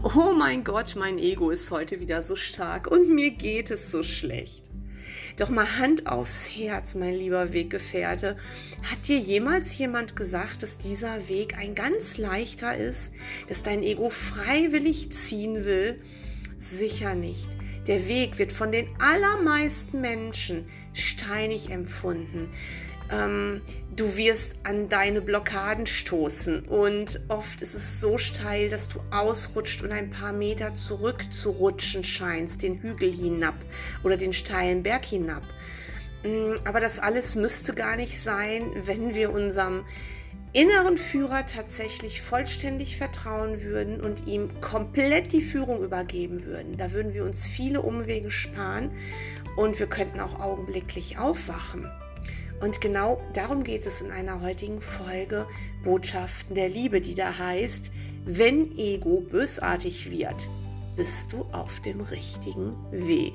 Oh mein Gott, mein Ego ist heute wieder so stark und mir geht es so schlecht. Doch mal Hand aufs Herz, mein lieber Weggefährte. Hat dir jemals jemand gesagt, dass dieser Weg ein ganz leichter ist, dass dein Ego freiwillig ziehen will? Sicher nicht. Der Weg wird von den allermeisten Menschen steinig empfunden ähm, du wirst an deine Blockaden stoßen und oft ist es so steil, dass du ausrutscht und ein paar Meter zurückzurutschen scheinst, den Hügel hinab oder den steilen Berg hinab. Mm, aber das alles müsste gar nicht sein, wenn wir unserem inneren Führer tatsächlich vollständig vertrauen würden und ihm komplett die Führung übergeben würden. Da würden wir uns viele Umwege sparen und wir könnten auch augenblicklich aufwachen. Und genau darum geht es in einer heutigen Folge Botschaften der Liebe, die da heißt, wenn Ego bösartig wird, bist du auf dem richtigen Weg.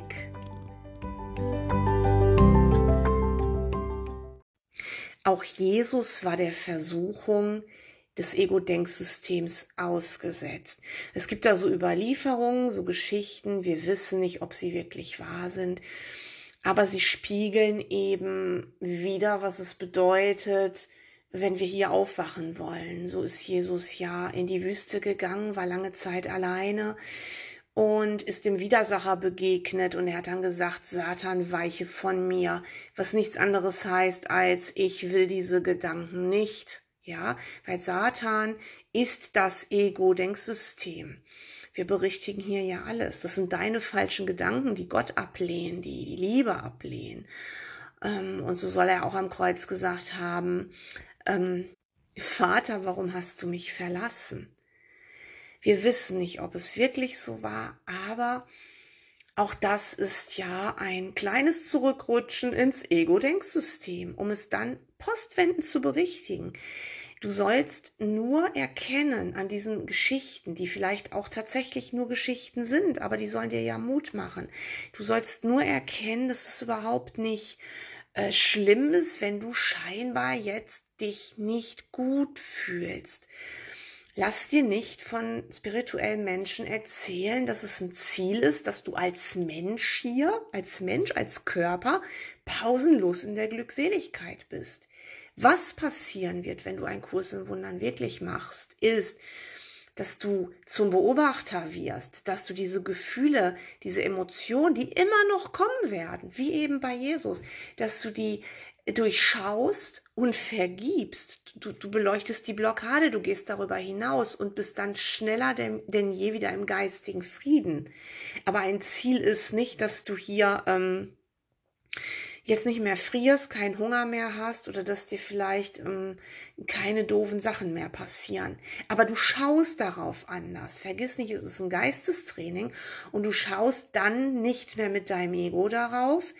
Auch Jesus war der Versuchung des Ego-Denksystems ausgesetzt. Es gibt da so Überlieferungen, so Geschichten, wir wissen nicht, ob sie wirklich wahr sind aber sie spiegeln eben wieder, was es bedeutet, wenn wir hier aufwachen wollen. So ist Jesus ja in die Wüste gegangen, war lange Zeit alleine und ist dem Widersacher begegnet und er hat dann gesagt, Satan weiche von mir, was nichts anderes heißt als ich will diese Gedanken nicht. Ja, weil Satan ist das Ego-Denksystem. Wir berichtigen hier ja alles. Das sind deine falschen Gedanken, die Gott ablehnen, die die Liebe ablehnen. Ähm, und so soll er auch am Kreuz gesagt haben, ähm, Vater, warum hast du mich verlassen? Wir wissen nicht, ob es wirklich so war, aber auch das ist ja ein kleines Zurückrutschen ins Ego-Denksystem, um es dann postwendend zu berichtigen. Du sollst nur erkennen an diesen Geschichten, die vielleicht auch tatsächlich nur Geschichten sind, aber die sollen dir ja Mut machen. Du sollst nur erkennen, dass es überhaupt nicht äh, schlimm ist, wenn du scheinbar jetzt dich nicht gut fühlst. Lass dir nicht von spirituellen Menschen erzählen, dass es ein Ziel ist, dass du als Mensch hier, als Mensch, als Körper pausenlos in der Glückseligkeit bist. Was passieren wird, wenn du einen Kurs in Wundern wirklich machst, ist, dass du zum Beobachter wirst, dass du diese Gefühle, diese Emotionen, die immer noch kommen werden, wie eben bei Jesus, dass du die durchschaust und vergibst. Du, du beleuchtest die Blockade, du gehst darüber hinaus und bist dann schneller denn, denn je wieder im geistigen Frieden. Aber ein Ziel ist nicht, dass du hier ähm, jetzt nicht mehr frierst, keinen Hunger mehr hast oder dass dir vielleicht ähm, keine doofen Sachen mehr passieren. Aber du schaust darauf anders. Vergiss nicht, es ist ein Geistestraining und du schaust dann nicht mehr mit deinem Ego darauf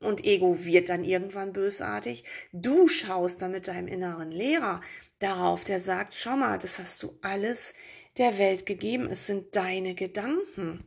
und Ego wird dann irgendwann bösartig. Du schaust dann mit deinem inneren Lehrer darauf, der sagt, schau mal, das hast du alles der Welt gegeben. Es sind deine Gedanken.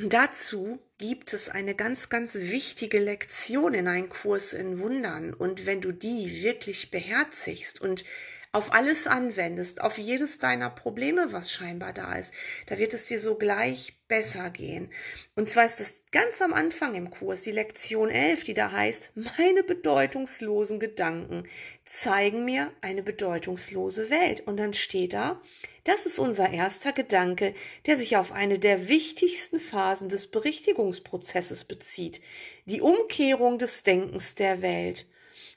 Dazu gibt es eine ganz, ganz wichtige Lektion in einem Kurs in Wundern. Und wenn du die wirklich beherzigst und auf alles anwendest, auf jedes deiner Probleme, was scheinbar da ist, da wird es dir sogleich besser gehen. Und zwar ist das ganz am Anfang im Kurs, die Lektion 11, die da heißt, meine bedeutungslosen Gedanken zeigen mir eine bedeutungslose Welt. Und dann steht da, das ist unser erster Gedanke, der sich auf eine der wichtigsten Phasen des Berichtigungsprozesses bezieht, die Umkehrung des Denkens der Welt.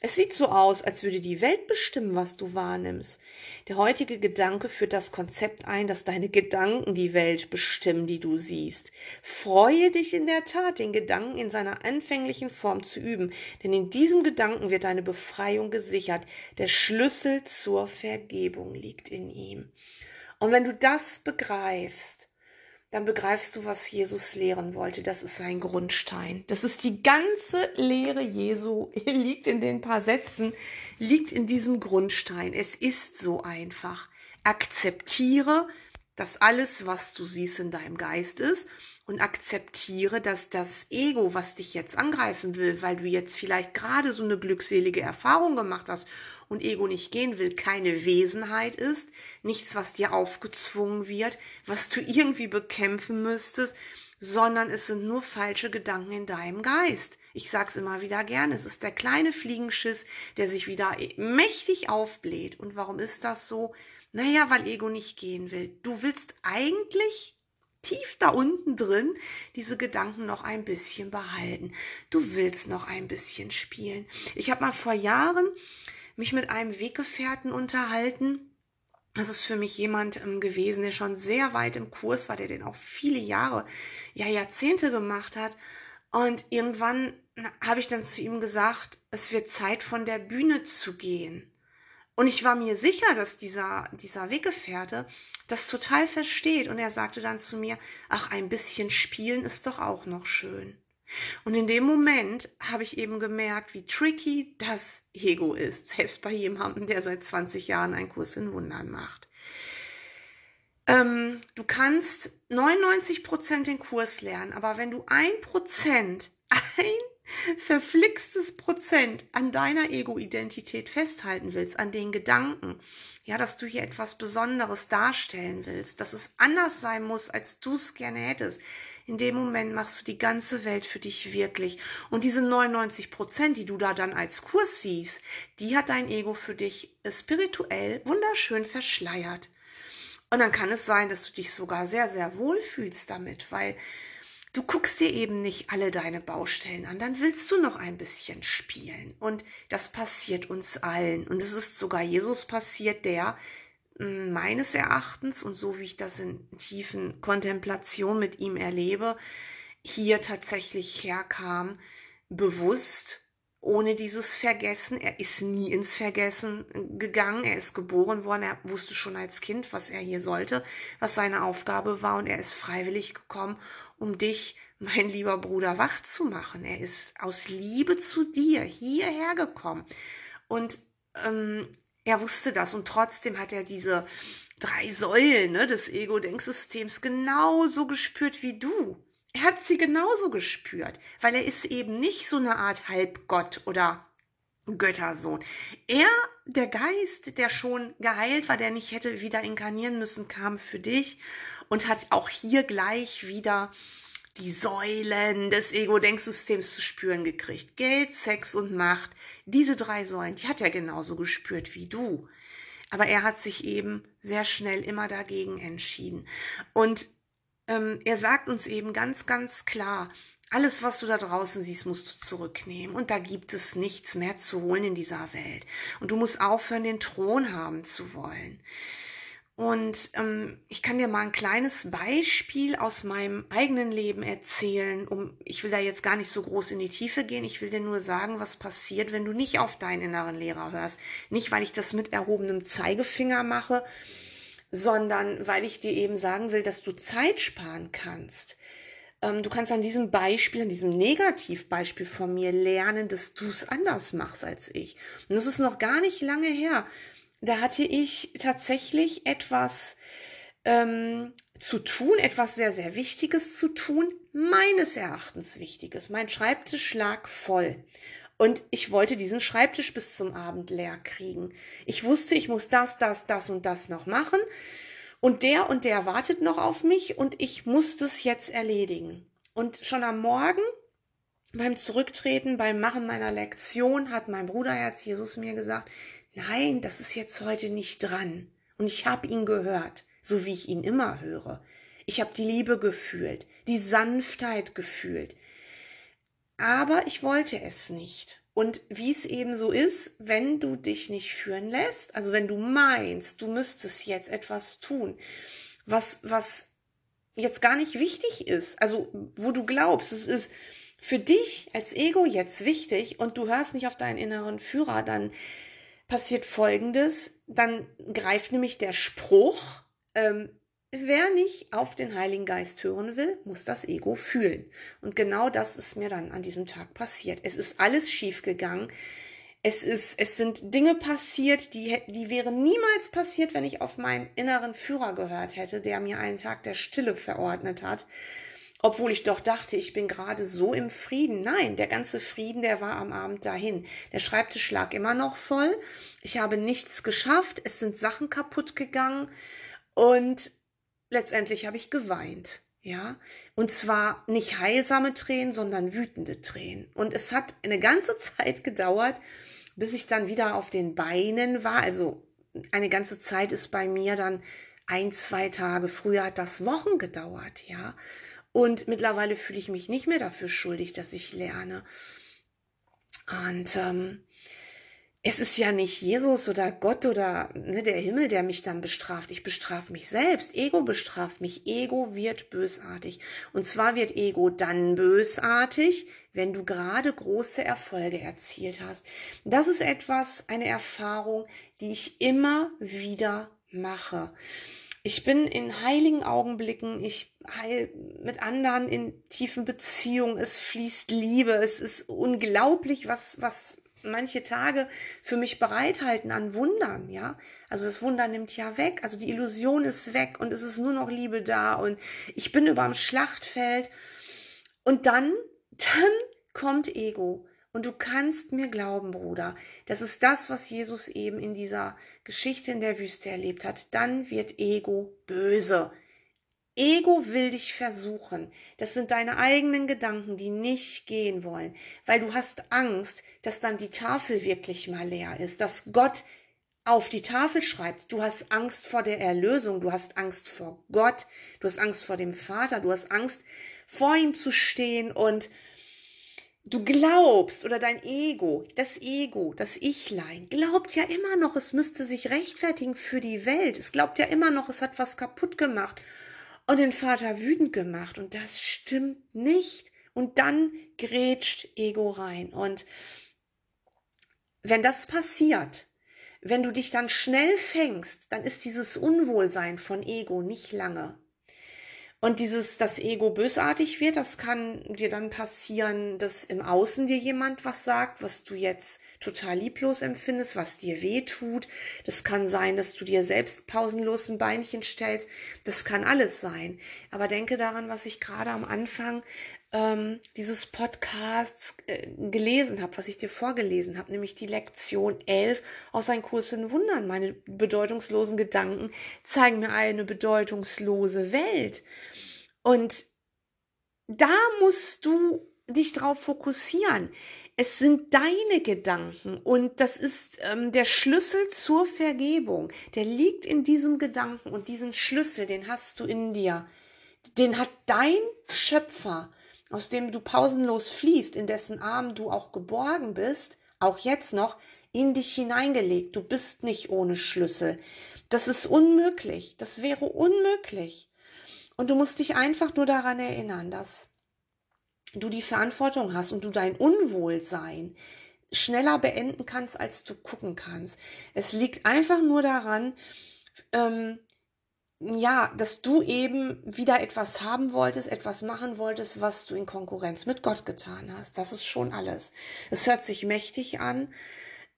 Es sieht so aus, als würde die Welt bestimmen, was du wahrnimmst. Der heutige Gedanke führt das Konzept ein, dass deine Gedanken die Welt bestimmen, die du siehst. Freue dich in der Tat, den Gedanken in seiner anfänglichen Form zu üben, denn in diesem Gedanken wird deine Befreiung gesichert. Der Schlüssel zur Vergebung liegt in ihm. Und wenn du das begreifst, dann begreifst du, was Jesus lehren wollte. Das ist sein Grundstein. Das ist die ganze Lehre Jesu, liegt in den paar Sätzen, liegt in diesem Grundstein. Es ist so einfach. Akzeptiere, dass alles, was du siehst, in deinem Geist ist und akzeptiere, dass das Ego, was dich jetzt angreifen will, weil du jetzt vielleicht gerade so eine glückselige Erfahrung gemacht hast und Ego nicht gehen will, keine Wesenheit ist, nichts, was dir aufgezwungen wird, was du irgendwie bekämpfen müsstest, sondern es sind nur falsche Gedanken in deinem Geist. Ich sag's immer wieder gerne, es ist der kleine Fliegenschiss, der sich wieder mächtig aufbläht. Und warum ist das so? Naja, weil Ego nicht gehen will. Du willst eigentlich tief da unten drin diese Gedanken noch ein bisschen behalten. Du willst noch ein bisschen spielen. Ich habe mal vor Jahren mich mit einem Weggefährten unterhalten, das ist für mich jemand ähm, gewesen, der schon sehr weit im Kurs war, der den auch viele Jahre, ja Jahrzehnte gemacht hat. Und irgendwann habe ich dann zu ihm gesagt, es wird Zeit von der Bühne zu gehen. Und ich war mir sicher, dass dieser, dieser Weggefährte das total versteht. Und er sagte dann zu mir, ach, ein bisschen spielen ist doch auch noch schön. Und in dem Moment habe ich eben gemerkt, wie tricky das Ego ist, selbst bei jemandem, der seit 20 Jahren einen Kurs in Wundern macht. Ähm, du kannst 99 Prozent den Kurs lernen, aber wenn du ein Prozent, ein verflixtes Prozent an deiner Ego-Identität festhalten willst, an den Gedanken, ja, dass du hier etwas Besonderes darstellen willst, dass es anders sein muss, als du es gerne hättest, in dem Moment machst du die ganze Welt für dich wirklich. Und diese 99 Prozent, die du da dann als Kurs siehst, die hat dein Ego für dich spirituell wunderschön verschleiert. Und dann kann es sein, dass du dich sogar sehr, sehr wohl fühlst damit, weil du guckst dir eben nicht alle deine Baustellen an, dann willst du noch ein bisschen spielen. Und das passiert uns allen. Und es ist sogar Jesus passiert, der meines Erachtens und so wie ich das in tiefen Kontemplation mit ihm erlebe, hier tatsächlich herkam, bewusst, ohne dieses Vergessen. Er ist nie ins Vergessen gegangen. Er ist geboren worden. Er wusste schon als Kind, was er hier sollte, was seine Aufgabe war. Und er ist freiwillig gekommen, um dich, mein lieber Bruder, wach zu machen. Er ist aus Liebe zu dir hierher gekommen. Und ähm, er wusste das und trotzdem hat er diese drei Säulen ne, des Ego-Denksystems genauso gespürt wie du. Er hat sie genauso gespürt, weil er ist eben nicht so eine Art Halbgott oder Göttersohn. Er, der Geist, der schon geheilt war, der nicht hätte wieder inkarnieren müssen, kam für dich und hat auch hier gleich wieder die Säulen des Ego-Denksystems zu spüren gekriegt. Geld, Sex und Macht. Diese drei Säulen, die hat er genauso gespürt wie du. Aber er hat sich eben sehr schnell immer dagegen entschieden. Und ähm, er sagt uns eben ganz, ganz klar, alles, was du da draußen siehst, musst du zurücknehmen. Und da gibt es nichts mehr zu holen in dieser Welt. Und du musst aufhören, den Thron haben zu wollen. Und ähm, ich kann dir mal ein kleines Beispiel aus meinem eigenen Leben erzählen. Um, ich will da jetzt gar nicht so groß in die Tiefe gehen. Ich will dir nur sagen, was passiert, wenn du nicht auf deinen inneren Lehrer hörst. Nicht, weil ich das mit erhobenem Zeigefinger mache, sondern weil ich dir eben sagen will, dass du Zeit sparen kannst. Ähm, du kannst an diesem Beispiel, an diesem Negativbeispiel von mir lernen, dass du es anders machst als ich. Und das ist noch gar nicht lange her da hatte ich tatsächlich etwas ähm, zu tun, etwas sehr, sehr Wichtiges zu tun, meines Erachtens Wichtiges. Mein Schreibtisch lag voll. Und ich wollte diesen Schreibtisch bis zum Abend leer kriegen. Ich wusste, ich muss das, das, das und das noch machen. Und der und der wartet noch auf mich und ich muss das jetzt erledigen. Und schon am Morgen beim Zurücktreten, beim Machen meiner Lektion hat mein Bruderherz Jesus mir gesagt, nein, das ist jetzt heute nicht dran. Und ich habe ihn gehört, so wie ich ihn immer höre. Ich habe die Liebe gefühlt, die Sanftheit gefühlt. Aber ich wollte es nicht. Und wie es eben so ist, wenn du dich nicht führen lässt, also wenn du meinst, du müsstest jetzt etwas tun, was, was jetzt gar nicht wichtig ist, also wo du glaubst, es ist für dich als Ego jetzt wichtig und du hörst nicht auf deinen inneren Führer, dann passiert Folgendes, dann greift nämlich der Spruch, ähm, wer nicht auf den Heiligen Geist hören will, muss das Ego fühlen. Und genau das ist mir dann an diesem Tag passiert. Es ist alles schiefgegangen. Es ist, es sind Dinge passiert, die, die wären niemals passiert, wenn ich auf meinen inneren Führer gehört hätte, der mir einen Tag der Stille verordnet hat. Obwohl ich doch dachte, ich bin gerade so im Frieden. Nein, der ganze Frieden, der war am Abend dahin. Der Schreibtisch lag immer noch voll. Ich habe nichts geschafft. Es sind Sachen kaputt gegangen. Und letztendlich habe ich geweint. Ja, und zwar nicht heilsame Tränen, sondern wütende Tränen. Und es hat eine ganze Zeit gedauert, bis ich dann wieder auf den Beinen war. Also eine ganze Zeit ist bei mir dann ein, zwei Tage. Früher hat das Wochen gedauert, ja. Und mittlerweile fühle ich mich nicht mehr dafür schuldig, dass ich lerne. Und ähm, es ist ja nicht Jesus oder Gott oder ne, der Himmel, der mich dann bestraft. Ich bestrafe mich selbst. Ego bestraft mich. Ego wird bösartig. Und zwar wird Ego dann bösartig, wenn du gerade große Erfolge erzielt hast. Das ist etwas, eine Erfahrung, die ich immer wieder mache. Ich bin in heiligen Augenblicken, ich heil mit anderen in tiefen Beziehungen, es fließt Liebe, es ist unglaublich, was, was manche Tage für mich bereithalten an Wundern, ja. Also das Wunder nimmt ja weg, also die Illusion ist weg und es ist nur noch Liebe da und ich bin über dem Schlachtfeld und dann, dann kommt Ego und du kannst mir glauben, Bruder, das ist das, was Jesus eben in dieser Geschichte in der Wüste erlebt hat. Dann wird Ego böse. Ego will dich versuchen. Das sind deine eigenen Gedanken, die nicht gehen wollen, weil du hast Angst, dass dann die Tafel wirklich mal leer ist, dass Gott auf die Tafel schreibt. Du hast Angst vor der Erlösung, du hast Angst vor Gott, du hast Angst vor dem Vater, du hast Angst vor ihm zu stehen und du glaubst oder dein Ego, das Ego, das Ichlein, glaubt ja immer noch, es müsste sich rechtfertigen für die Welt. Es glaubt ja immer noch, es hat was kaputt gemacht und den Vater wütend gemacht. Und das stimmt nicht. Und dann grätscht Ego rein. Und wenn das passiert, wenn du dich dann schnell fängst, dann ist dieses Unwohlsein von Ego nicht lange. Und dieses, das Ego bösartig wird, das kann dir dann passieren, dass im Außen dir jemand was sagt, was du jetzt total lieblos empfindest, was dir weh tut. Das kann sein, dass du dir selbst pausenlos ein Beinchen stellst. Das kann alles sein. Aber denke daran, was ich gerade am Anfang ähm, dieses Podcasts äh, gelesen habe, was ich dir vorgelesen habe, nämlich die Lektion 11 aus Ein Kurs in Wundern. Meine bedeutungslosen Gedanken zeigen mir eine bedeutungslose Welt. Und da musst du dich drauf fokussieren. Es sind deine Gedanken und das ist ähm, der Schlüssel zur Vergebung. Der liegt in diesem Gedanken und diesen Schlüssel, den hast du in dir. Den hat dein Schöpfer aus dem du pausenlos fließt, in dessen Armen du auch geborgen bist, auch jetzt noch, in dich hineingelegt. Du bist nicht ohne Schlüssel. Das ist unmöglich. Das wäre unmöglich. Und du musst dich einfach nur daran erinnern, dass du die Verantwortung hast und du dein Unwohlsein schneller beenden kannst, als du gucken kannst. Es liegt einfach nur daran, ähm, ja, dass du eben wieder etwas haben wolltest, etwas machen wolltest, was du in Konkurrenz mit Gott getan hast. Das ist schon alles. Es hört sich mächtig an,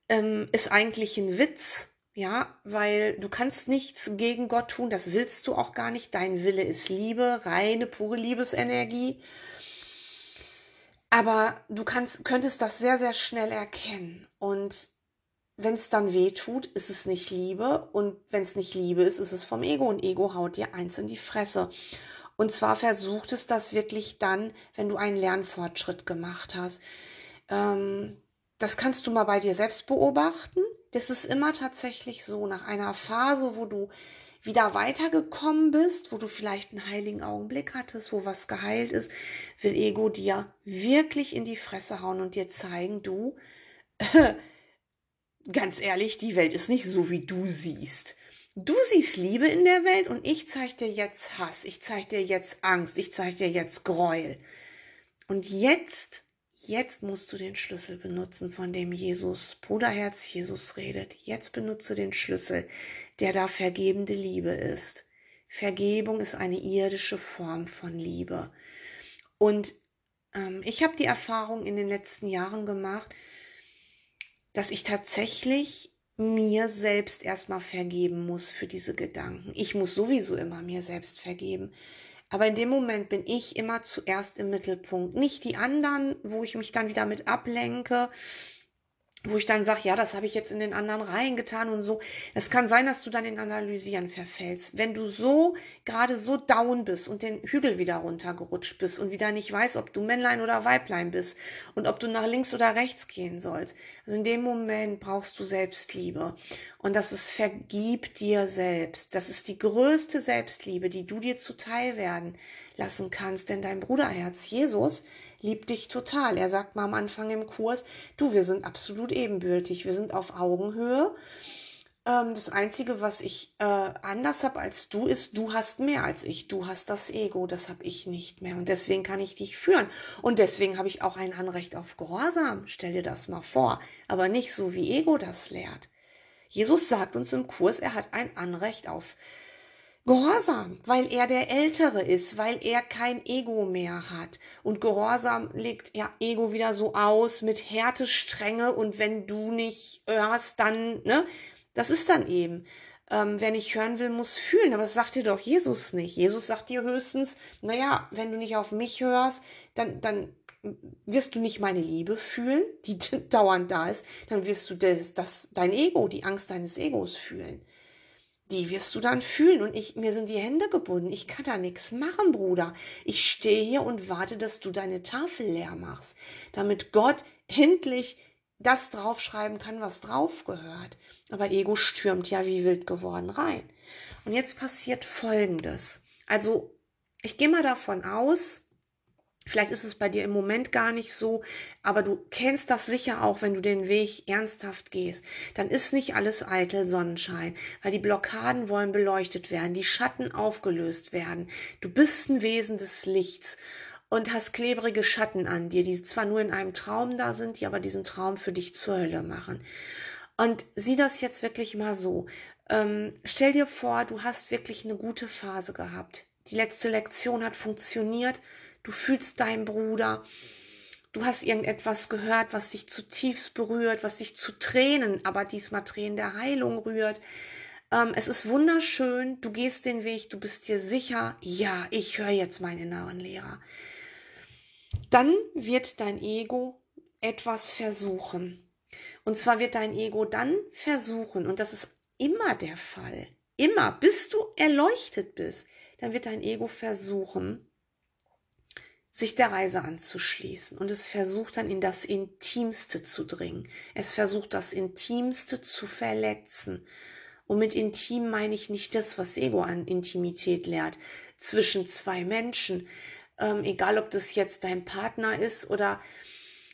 ähm, ist eigentlich ein Witz, ja, weil du kannst nichts gegen Gott tun, das willst du auch gar nicht. Dein Wille ist Liebe, reine, pure Liebesenergie. Aber du kannst, könntest das sehr, sehr schnell erkennen. Und wenn es dann weh tut, ist es nicht Liebe. Und wenn es nicht Liebe ist, ist es vom Ego. Und Ego haut dir eins in die Fresse. Und zwar versucht es das wirklich dann, wenn du einen Lernfortschritt gemacht hast. Ähm, das kannst du mal bei dir selbst beobachten. Das ist immer tatsächlich so, nach einer Phase, wo du wieder weitergekommen bist, wo du vielleicht einen heiligen Augenblick hattest, wo was geheilt ist, will Ego dir wirklich in die Fresse hauen und dir zeigen, du, ganz ehrlich, die Welt ist nicht so, wie du siehst. Du siehst Liebe in der Welt und ich zeige dir jetzt Hass, ich zeige dir jetzt Angst, ich zeige dir jetzt Gräuel. Und jetzt, jetzt musst du den Schlüssel benutzen, von dem Jesus, Bruderherz Jesus redet. Jetzt benutze den Schlüssel, der da vergebende Liebe ist. Vergebung ist eine irdische Form von Liebe. Und ähm, ich habe die Erfahrung in den letzten Jahren gemacht, dass ich tatsächlich mir selbst erstmal vergeben muss für diese Gedanken. Ich muss sowieso immer mir selbst vergeben. Aber in dem Moment bin ich immer zuerst im Mittelpunkt. Nicht die anderen, wo ich mich dann wieder mit ablenke, wo ich dann sage, ja, das habe ich jetzt in den anderen reingetan und so. Es kann sein, dass du dann in Analysieren verfällst. Wenn du so gerade so down bist und den Hügel wieder runtergerutscht bist und wieder nicht weißt, ob du Männlein oder Weiblein bist und ob du nach links oder rechts gehen sollst. Also in dem Moment brauchst du Selbstliebe. Und das ist vergib dir selbst. Das ist die größte Selbstliebe, die du dir zuteil werden lassen kannst. Denn dein Bruderherz Jesus liebt dich total. Er sagt mal am Anfang im Kurs, du, wir sind absolut ebenbürtig, wir sind auf Augenhöhe. Ähm, das Einzige, was ich äh, anders habe als du, ist, du hast mehr als ich. Du hast das Ego, das habe ich nicht mehr. Und deswegen kann ich dich führen. Und deswegen habe ich auch ein Anrecht auf Gehorsam. Stell dir das mal vor. Aber nicht so, wie Ego das lehrt. Jesus sagt uns im Kurs, er hat ein Anrecht auf Gehorsam, weil er der Ältere ist, weil er kein Ego mehr hat. Und Gehorsam legt ja Ego wieder so aus mit Härte, Strenge und wenn du nicht hörst, dann, ne? Das ist dann eben. Ähm, wer nicht hören will, muss fühlen. Aber das sagt dir doch Jesus nicht. Jesus sagt dir höchstens, naja, wenn du nicht auf mich hörst, dann, dann wirst du nicht meine Liebe fühlen, die dauernd da ist, dann wirst du das, das, dein Ego, die Angst deines Egos fühlen die wirst du dann fühlen. Und ich, mir sind die Hände gebunden. Ich kann da nichts machen, Bruder. Ich stehe hier und warte, dass du deine Tafel leer machst, damit Gott endlich das draufschreiben kann, was drauf gehört. Aber Ego stürmt ja wie wild geworden rein. Und jetzt passiert Folgendes. Also, ich gehe mal davon aus, Vielleicht ist es bei dir im Moment gar nicht so, aber du kennst das sicher auch, wenn du den Weg ernsthaft gehst. Dann ist nicht alles eitel Sonnenschein, weil die Blockaden wollen beleuchtet werden, die Schatten aufgelöst werden. Du bist ein Wesen des Lichts und hast klebrige Schatten an dir, die zwar nur in einem Traum da sind, die aber diesen Traum für dich zur Hölle machen. Und sieh das jetzt wirklich mal so. Ähm, stell dir vor, du hast wirklich eine gute Phase gehabt. Die letzte Lektion hat funktioniert du fühlst deinen Bruder, du hast irgendetwas gehört, was dich zutiefst berührt, was dich zu Tränen, aber diesmal Tränen der Heilung rührt. Ähm, es ist wunderschön, du gehst den Weg, du bist dir sicher, ja, ich höre jetzt meinen inneren Lehrer. Dann wird dein Ego etwas versuchen. Und zwar wird dein Ego dann versuchen, und das ist immer der Fall, immer, bis du erleuchtet bist, dann wird dein Ego versuchen, sich der Reise anzuschließen und es versucht dann in das Intimste zu dringen. Es versucht das Intimste zu verletzen. Und mit intim meine ich nicht das, was Ego an Intimität lehrt, zwischen zwei Menschen, ähm, egal ob das jetzt dein Partner ist oder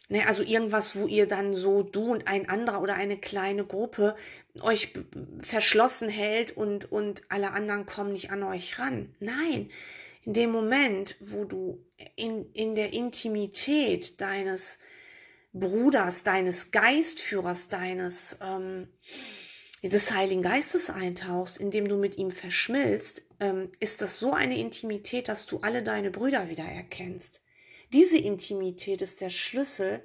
ne, also irgendwas, wo ihr dann so du und ein anderer oder eine kleine Gruppe euch verschlossen hält und und alle anderen kommen nicht an euch ran. Nein, in dem Moment, wo du in, in der Intimität deines Bruders, deines Geistführers, deines ähm, des Heiligen Geistes eintauchst, indem du mit ihm verschmilzt, ähm, ist das so eine Intimität, dass du alle deine Brüder wieder erkennst. Diese Intimität ist der Schlüssel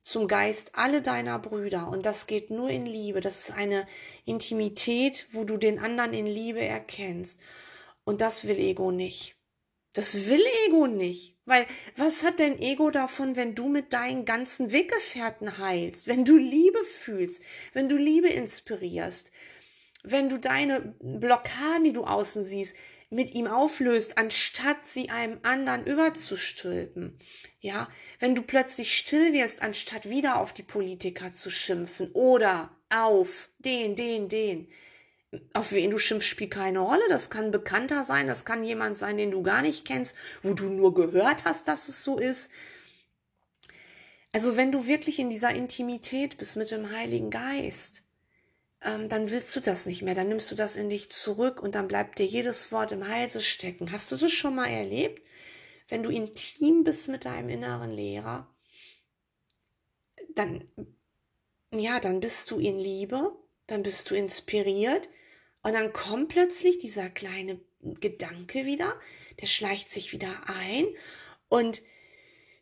zum Geist alle deiner Brüder und das geht nur in Liebe. Das ist eine Intimität, wo du den anderen in Liebe erkennst. Und das will Ego nicht. Das will Ego nicht. Weil was hat denn Ego davon, wenn du mit deinen ganzen Weggefährten heilst, wenn du Liebe fühlst, wenn du Liebe inspirierst, wenn du deine Blockaden, die du außen siehst, mit ihm auflöst, anstatt sie einem anderen überzustülpen. Ja, wenn du plötzlich still wirst, anstatt wieder auf die Politiker zu schimpfen oder auf den, den, den auf wen du schimpfst, spielt keine Rolle. Das kann Bekannter sein, das kann jemand sein, den du gar nicht kennst, wo du nur gehört hast, dass es so ist. Also wenn du wirklich in dieser Intimität bist mit dem Heiligen Geist, ähm, dann willst du das nicht mehr. Dann nimmst du das in dich zurück und dann bleibt dir jedes Wort im Halse stecken. Hast du das schon mal erlebt? Wenn du intim bist mit deinem inneren Lehrer, dann, ja, dann bist du in Liebe, dann bist du inspiriert und dann kommt plötzlich dieser kleine Gedanke wieder, der schleicht sich wieder ein und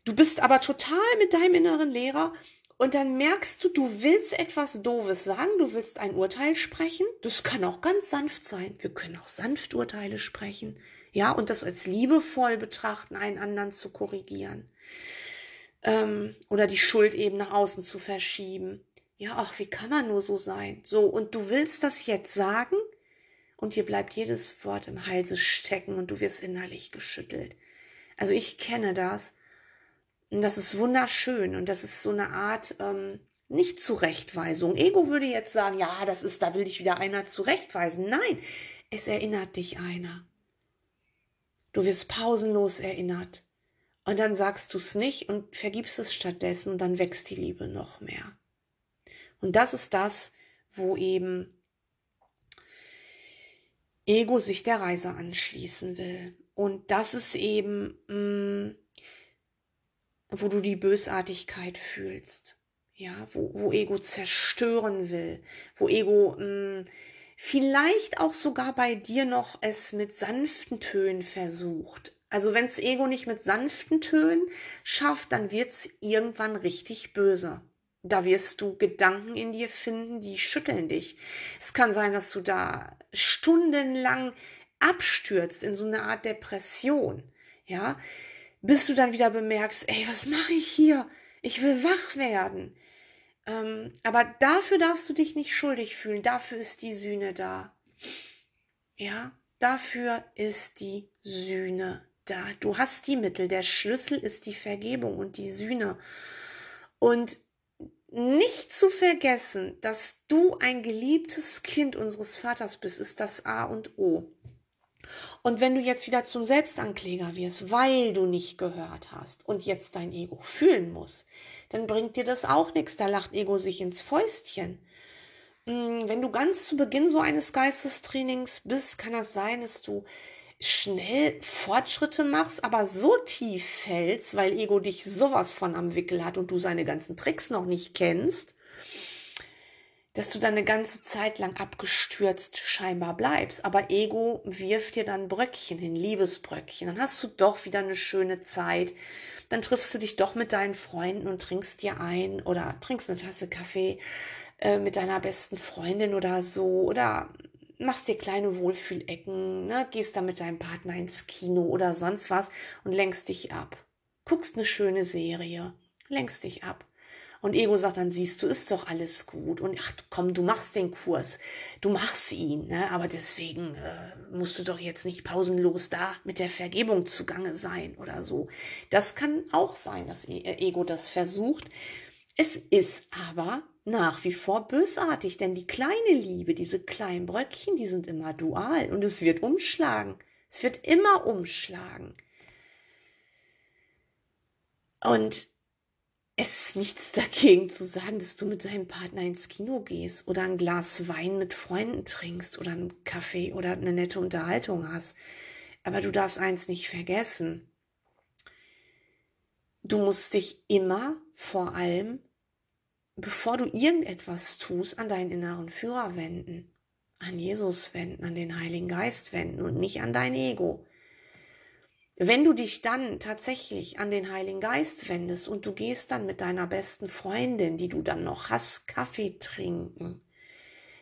du bist aber total mit deinem inneren Lehrer Und dann merkst du, du willst etwas Doofes sagen, du willst ein Urteil sprechen. Das kann auch ganz sanft sein. Wir können auch sanft Urteile sprechen. Ja, und das als liebevoll betrachten, einen anderen zu korrigieren. Ähm, oder die Schuld eben nach außen zu verschieben. Ja, ach, wie kann man nur so sein? So, und du willst das jetzt sagen und dir bleibt jedes Wort im Halse stecken und du wirst innerlich geschüttelt. Also ich kenne das und das ist wunderschön und das ist so eine Art ähm, nicht Zurechtweisung. Ego würde jetzt sagen, ja, das ist, da will dich wieder einer zurechtweisen. Nein, es erinnert dich einer. Du wirst pausenlos erinnert. Und dann sagst du es nicht und vergibst es stattdessen und dann wächst die Liebe noch mehr. Und das ist das, wo eben Ego sich der Reise anschließen will. Und das ist eben mh, mm, wo du die Bösartigkeit fühlst, ja, wo, wo Ego zerstören will, wo Ego mh, mm, vielleicht auch sogar bei dir noch es mit sanften Tönen versucht. Also wenn es Ego nicht mit sanften Tönen schafft, dann wird es irgendwann richtig böse. Da wirst du Gedanken in dir finden, die schütteln dich. Es kann sein, dass du da stundenlang abstürzt in so eine Art Depression. Ja, bis du dann wieder bemerkst, ey, was mache ich hier? Ich will wach werden. Ähm, aber dafür darfst du dich nicht schuldig fühlen. Dafür ist die Sühne da. Ja, dafür ist die Sühne da. Du hast die Mittel. Der Schlüssel ist die Vergebung und die Sühne. Und nicht zu vergessen, dass du ein geliebtes Kind unseres Vaters bist, ist das A und O. Und wenn du jetzt wieder zum Selbstankläger wirst, weil du nicht gehört hast und jetzt dein Ego fühlen muss, dann bringt dir das auch nichts. Da lacht Ego sich ins Fäustchen. Mm, wenn du ganz zu Beginn so eines Geistestrainings bist, kann das sein, dass du schnell Fortschritte machst, aber so tief fällst, weil Ego dich sowas von am Wickel hat und du seine ganzen Tricks noch nicht kennst, dass du dann eine ganze Zeit lang abgestürzt scheinbar bleibst. Aber Ego wirft dir dann Bröckchen hin, Liebesbröckchen. Dann hast du doch wieder eine schöne Zeit. Dann triffst du dich doch mit deinen Freunden und trinkst dir ein oder trinkst eine Tasse Kaffee äh, mit deiner besten Freundin oder so. Oder machst dir kleine Wohlfühlecken, ne? gehst dann mit deinem Partner ins Kino oder sonst was und lenkst dich ab. Guckst eine schöne Serie, lenkst dich ab. Und Ego sagt dann, siehst du, ist doch alles gut. Und ach komm, du machst den Kurs, du machst ihn, ne? aber deswegen äh, musst du doch jetzt nicht pausenlos da mit der Vergebung zugange sein oder so. Das kann auch sein, dass e-, äh, Ego das versucht. Es ist aber nach wie vor bösartig, denn die kleine Liebe, diese kleinen Bröckchen, die sind immer dual und es wird umschlagen. Es wird immer umschlagen. Und es ist nichts dagegen zu sagen, dass du mit deinem Partner ins Kino gehst oder ein Glas Wein mit Freunden trinkst oder einen Kaffee oder eine nette Unterhaltung hast. Aber du darfst eins nicht vergessen. Du musst dich immer vor allem, bevor du irgendetwas tust, an deinen inneren Führer wenden, an Jesus wenden, an den Heiligen Geist wenden und nicht an dein Ego. Wenn du dich dann tatsächlich an den Heiligen Geist wendest und du gehst dann mit deiner besten Freundin, die du dann noch hast, Kaffee trinken,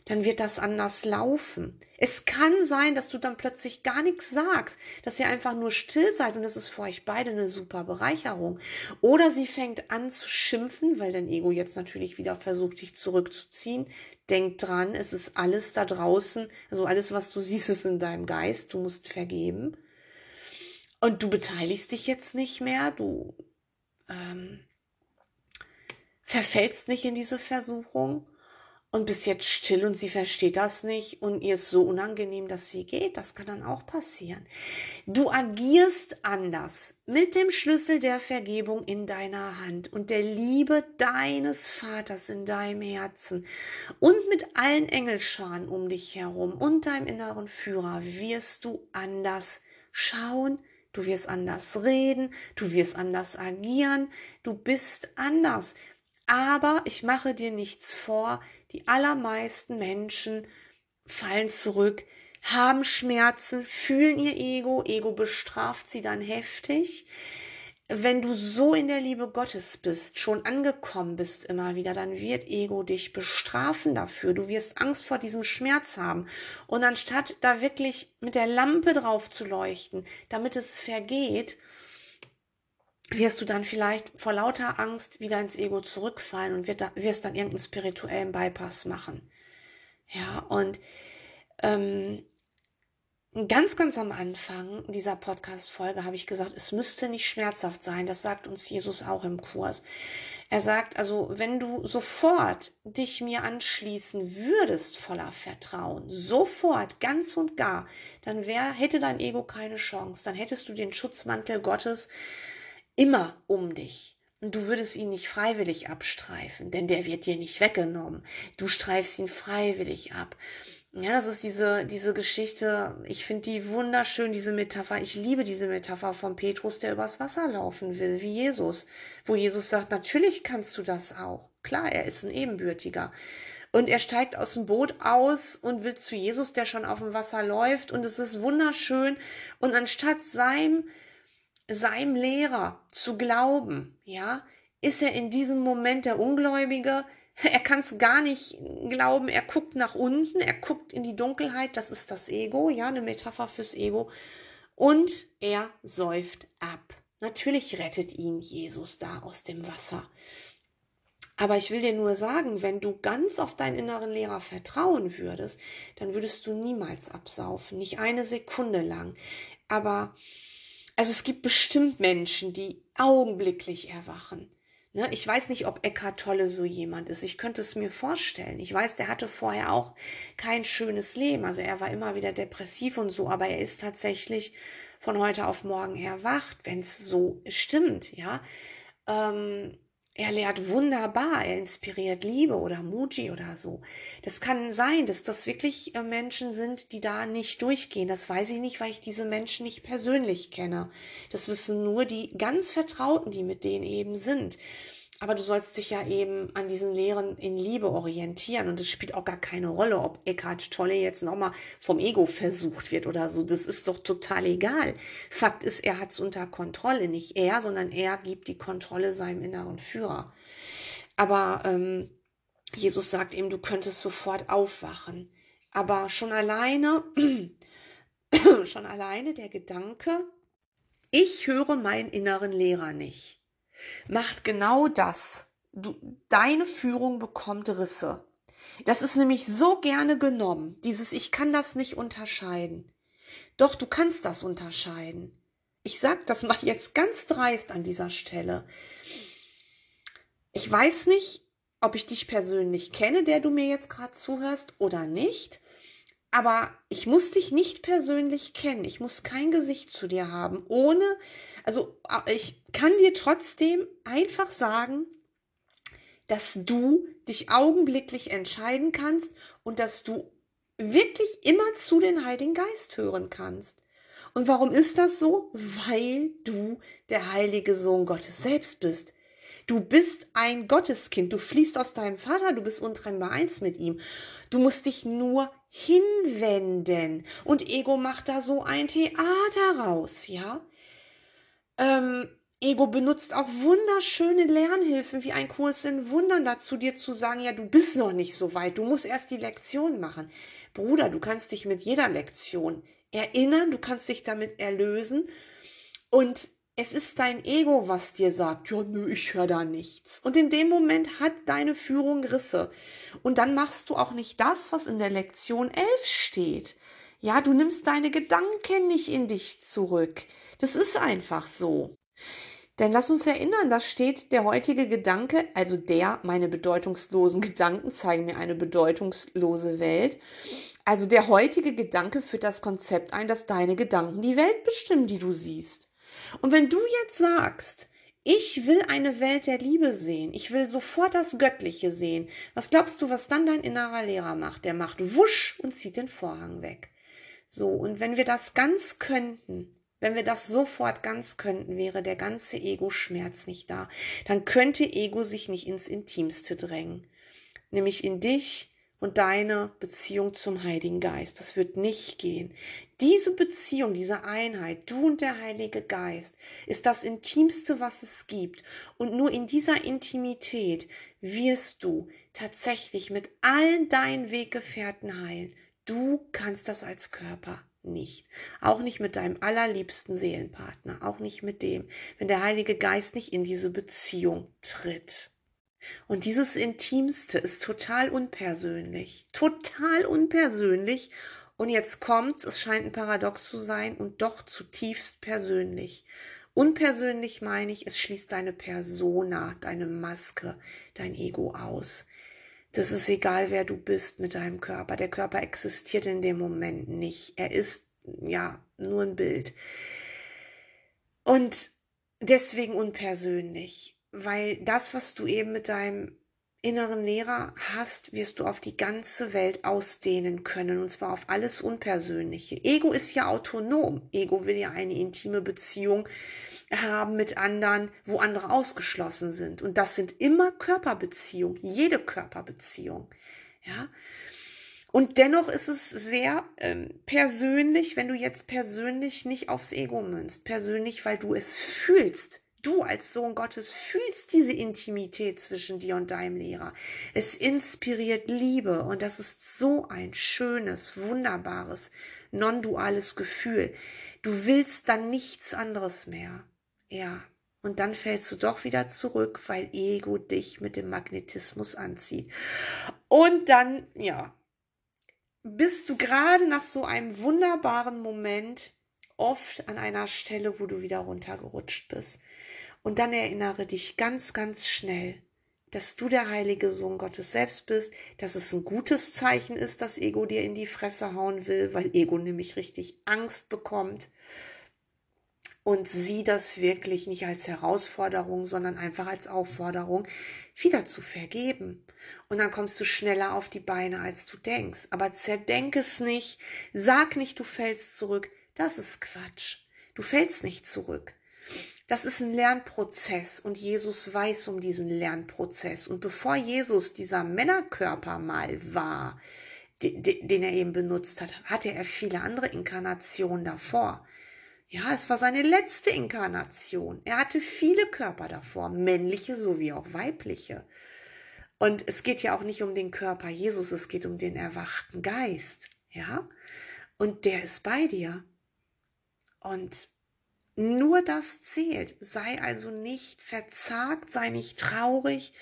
dann wird das anders laufen. Es kann sein, dass du dann plötzlich gar nichts sagst, dass ihr einfach nur still seid und das ist für euch beide eine super Bereicherung. Oder sie fängt an zu schimpfen, weil dein Ego jetzt natürlich wieder versucht, dich zurückzuziehen. Denk dran, es ist alles da draußen, also alles, was du siehst, ist in deinem Geist. Du musst vergeben. Und du beteiligst dich jetzt nicht mehr, du ähm, verfällst nicht in diese Versuchung und bist jetzt still und sie versteht das nicht und ihr ist so unangenehm, dass sie geht. Das kann dann auch passieren. Du agierst anders mit dem Schlüssel der Vergebung in deiner Hand und der Liebe deines Vaters in deinem Herzen und mit allen Engelscharen um dich herum und deinem inneren Führer wirst du anders schauen, Du wirst anders reden, du wirst anders agieren, du bist anders. Aber ich mache dir nichts vor, die allermeisten Menschen fallen zurück, haben Schmerzen, fühlen ihr Ego, Ego bestraft sie dann heftig. wenn du so in der Liebe Gottes bist, schon angekommen bist immer wieder, dann wird Ego dich bestrafen dafür. Du wirst Angst vor diesem Schmerz haben. Und anstatt da wirklich mit der Lampe drauf zu leuchten, damit es vergeht, wirst du dann vielleicht vor lauter Angst wieder ins Ego zurückfallen und wirst dann irgendeinen spirituellen Bypass machen. Ja, und ähm, ganz, ganz am Anfang dieser Podcast-Folge habe ich gesagt, es müsste nicht schmerzhaft sein. Das sagt uns Jesus auch im Kurs. Er sagt also, wenn du sofort dich mir anschließen würdest voller Vertrauen, sofort, ganz und gar, dann wär, hätte dein Ego keine Chance. Dann hättest du den Schutzmantel Gottes immer um dich. Und du würdest ihn nicht freiwillig abstreifen, denn der wird dir nicht weggenommen. Du streifst ihn freiwillig ab. Ja, das ist diese, diese Geschichte. Ich finde die wunderschön, diese Metapher. Ich liebe diese Metapher von Petrus, der übers Wasser laufen will, wie Jesus. Wo Jesus sagt, natürlich kannst du das auch. Klar, er ist ein Ebenbürtiger. Und er steigt aus dem Boot aus und will zu Jesus, der schon auf dem Wasser läuft. Und es ist wunderschön. Und anstatt seinem, seinem Lehrer zu glauben, ja, ist er in diesem Moment der Ungläubige, er kann es gar nicht glauben. Er guckt nach unten, er guckt in die Dunkelheit. Das ist das Ego, ja, eine Metapher fürs Ego. Und er säuft ab. Natürlich rettet ihn Jesus da aus dem Wasser. Aber ich will dir nur sagen, wenn du ganz auf deinen inneren Lehrer vertrauen würdest, dann würdest du niemals absaufen, nicht eine Sekunde lang. Aber also es gibt bestimmt Menschen, die augenblicklich erwachen. Ne, ich weiß nicht, ob Eckhart Tolle so jemand ist. Ich könnte es mir vorstellen. Ich weiß, der hatte vorher auch kein schönes Leben. Also er war immer wieder depressiv und so, aber er ist tatsächlich von heute auf morgen erwacht, wenn es so stimmt, ja. Ähm, er lehrt wunderbar, er inspiriert Liebe oder Muji oder so. Das kann sein, dass das wirklich äh, Menschen sind, die da nicht durchgehen. Das weiß ich nicht, weil ich diese Menschen nicht persönlich kenne. Das wissen nur die ganz Vertrauten, die mit denen eben sind. Aber du sollst dich ja eben an diesen Lehren in Liebe orientieren. Und es spielt auch gar keine Rolle, ob Eckhart Tolle jetzt nochmal vom Ego versucht wird oder so. Das ist doch total egal. Fakt ist, er hat es unter Kontrolle. Nicht er, sondern er gibt die Kontrolle seinem inneren Führer. Aber ähm, Jesus sagt eben, du könntest sofort aufwachen. Aber schon alleine, schon alleine der Gedanke, ich höre meinen inneren Lehrer nicht macht genau das. Du, deine Führung bekommt Risse. Das ist nämlich so gerne genommen, dieses Ich kann das nicht unterscheiden. Doch du kannst das unterscheiden. Ich sag das mal jetzt ganz dreist an dieser Stelle. Ich weiß nicht, ob ich dich persönlich kenne, der du mir jetzt gerade zuhörst oder nicht. Aber ich muss dich nicht persönlich kennen. Ich muss kein Gesicht zu dir haben. Ohne, also ich kann dir trotzdem einfach sagen, dass du dich augenblicklich entscheiden kannst und dass du wirklich immer zu den Heiligen Geist hören kannst. Und warum ist das so? Weil du der heilige Sohn Gottes selbst bist. Du bist ein Gotteskind. Du fließt aus deinem Vater. Du bist untrennbar eins mit ihm. Du musst dich nur hinwenden. Und Ego macht da so ein Theater raus, ja. Ähm, Ego benutzt auch wunderschöne Lernhilfen wie ein Kurs in Wundern dazu, dir zu sagen, ja, du bist noch nicht so weit, du musst erst die Lektion machen. Bruder, du kannst dich mit jeder Lektion erinnern, du kannst dich damit erlösen und es ist dein Ego, was dir sagt, ja, nö, ich höre da nichts. Und in dem Moment hat deine Führung Risse. Und dann machst du auch nicht das, was in der Lektion 11 steht. Ja, du nimmst deine Gedanken nicht in dich zurück. Das ist einfach so. Denn lass uns erinnern, da steht der heutige Gedanke, also der, meine bedeutungslosen Gedanken zeigen mir eine bedeutungslose Welt. Also der heutige Gedanke führt das Konzept ein, dass deine Gedanken die Welt bestimmen, die du siehst. Und wenn du jetzt sagst, ich will eine Welt der Liebe sehen, ich will sofort das Göttliche sehen, was glaubst du, was dann dein innerer Lehrer macht? Der macht wusch und zieht den Vorhang weg. So, und wenn wir das ganz könnten, wenn wir das sofort ganz könnten, wäre der ganze Ego-Schmerz nicht da. Dann könnte Ego sich nicht ins Intimste drängen, nämlich in dich und deine Beziehung zum Heiligen Geist. Das wird nicht gehen. Diese Beziehung, diese Einheit, du und der Heilige Geist, ist das Intimste, was es gibt. Und nur in dieser Intimität wirst du tatsächlich mit allen deinen Weggefährten heilen. Du kannst das als Körper nicht. Auch nicht mit deinem allerliebsten Seelenpartner, auch nicht mit dem, wenn der Heilige Geist nicht in diese Beziehung tritt. Und dieses Intimste ist total unpersönlich, total unpersönlich. Und jetzt kommt's, es scheint ein Paradox zu sein und doch zutiefst persönlich. Unpersönlich meine ich, es schließt deine Persona, deine Maske, dein Ego aus. Das ist egal, wer du bist mit deinem Körper. Der Körper existiert in dem Moment nicht. Er ist ja nur ein Bild. Und deswegen unpersönlich weil das, was du eben mit deinem inneren Lehrer hast, wirst du auf die ganze Welt ausdehnen können, und zwar auf alles Unpersönliche. Ego ist ja autonom. Ego will ja eine intime Beziehung haben mit anderen, wo andere ausgeschlossen sind. Und das sind immer Körperbeziehungen, jede Körperbeziehung. Ja. Und dennoch ist es sehr ähm, persönlich, wenn du jetzt persönlich nicht aufs Ego münzt. Persönlich, weil du es fühlst Du als Sohn Gottes fühlst diese Intimität zwischen dir und deinem Lehrer. Es inspiriert Liebe und das ist so ein schönes, wunderbares, non-duales Gefühl. Du willst dann nichts anderes mehr. Ja. Und dann fällst du doch wieder zurück, weil Ego dich mit dem Magnetismus anzieht. Und dann, ja, bist du gerade nach so einem wunderbaren Moment oft an einer Stelle, wo du wieder runtergerutscht bist. Und dann erinnere dich ganz, ganz schnell, dass du der heilige Sohn Gottes selbst bist, dass es ein gutes Zeichen ist, dass Ego dir in die Fresse hauen will, weil Ego nämlich richtig Angst bekommt. Und sieh das wirklich nicht als Herausforderung, sondern einfach als Aufforderung, wieder zu vergeben. Und dann kommst du schneller auf die Beine, als du denkst. Aber zerdenk es nicht, sag nicht, du fällst zurück, das ist Quatsch. Du fällst nicht zurück. Das ist ein Lernprozess und Jesus weiß um diesen Lernprozess. Und bevor Jesus dieser Männerkörper mal war, den er eben benutzt hat, hatte er viele andere Inkarnationen davor. Ja, es war seine letzte Inkarnation. Er hatte viele Körper davor, männliche sowie auch weibliche. Und es geht ja auch nicht um den Körper Jesus, es geht um den erwachten Geist. Ja? Und der ist bei dir. Und nur das zählt. Sei also nicht verzagt, sei nicht traurig.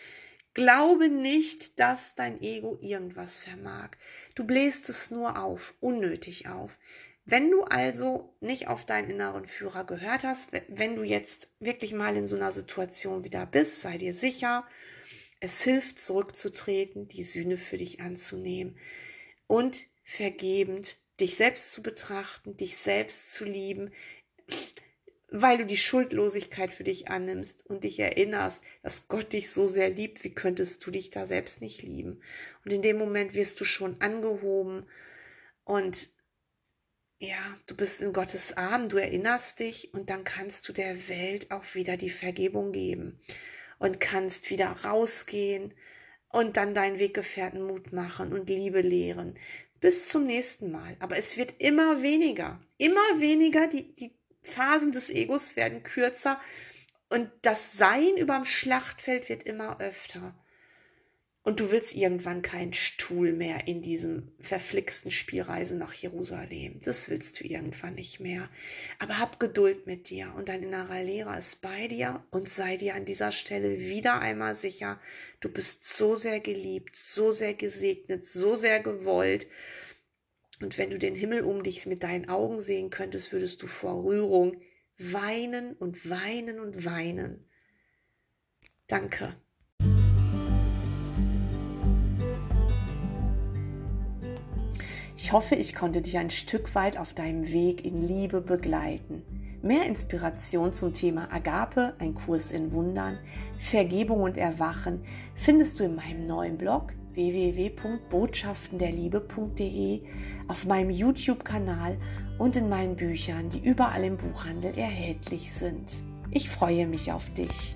Glaube nicht, dass dein Ego irgendwas vermag. Du bläst es nur auf, unnötig auf. Wenn du also nicht auf deinen inneren Führer gehört hast, wenn du jetzt wirklich mal in so einer Situation wieder bist, sei dir sicher, es hilft zurückzutreten, die Sühne für dich anzunehmen und vergebend dich selbst zu betrachten, dich selbst zu lieben, weil du die Schuldlosigkeit für dich annimmst und dich erinnerst, dass Gott dich so sehr liebt, wie könntest du dich da selbst nicht lieben? Und in dem Moment wirst du schon angehoben und ja, du bist in Gottes Arm, du erinnerst dich und dann kannst du der Welt auch wieder die Vergebung geben und kannst wieder rausgehen und dann deinen Weggefährten Mut machen und Liebe lehren. Bis zum nächsten Mal. Aber es wird immer weniger, immer weniger. Die, die Phasen des Egos werden kürzer und das Sein überm Schlachtfeld wird immer öfter. Und du willst irgendwann keinen Stuhl mehr in diesem verflixten Spielreisen nach Jerusalem. Das willst du irgendwann nicht mehr. Aber hab Geduld mit dir und dein innerer Lehrer ist bei dir und sei dir an dieser Stelle wieder einmal sicher, du bist so sehr geliebt, so sehr gesegnet, so sehr gewollt. Und wenn du den Himmel um dich mit deinen Augen sehen könntest, würdest du vor Rührung weinen und weinen und weinen. Danke. Ich hoffe, ich konnte dich ein Stück weit auf deinem Weg in Liebe begleiten. Mehr Inspiration zum Thema Agape, ein Kurs in Wundern, Vergebung und Erwachen findest du in meinem neuen Blog www.botschaftenderliebe.de, auf meinem YouTube-Kanal und in meinen Büchern, die überall im Buchhandel erhältlich sind. Ich freue mich auf dich.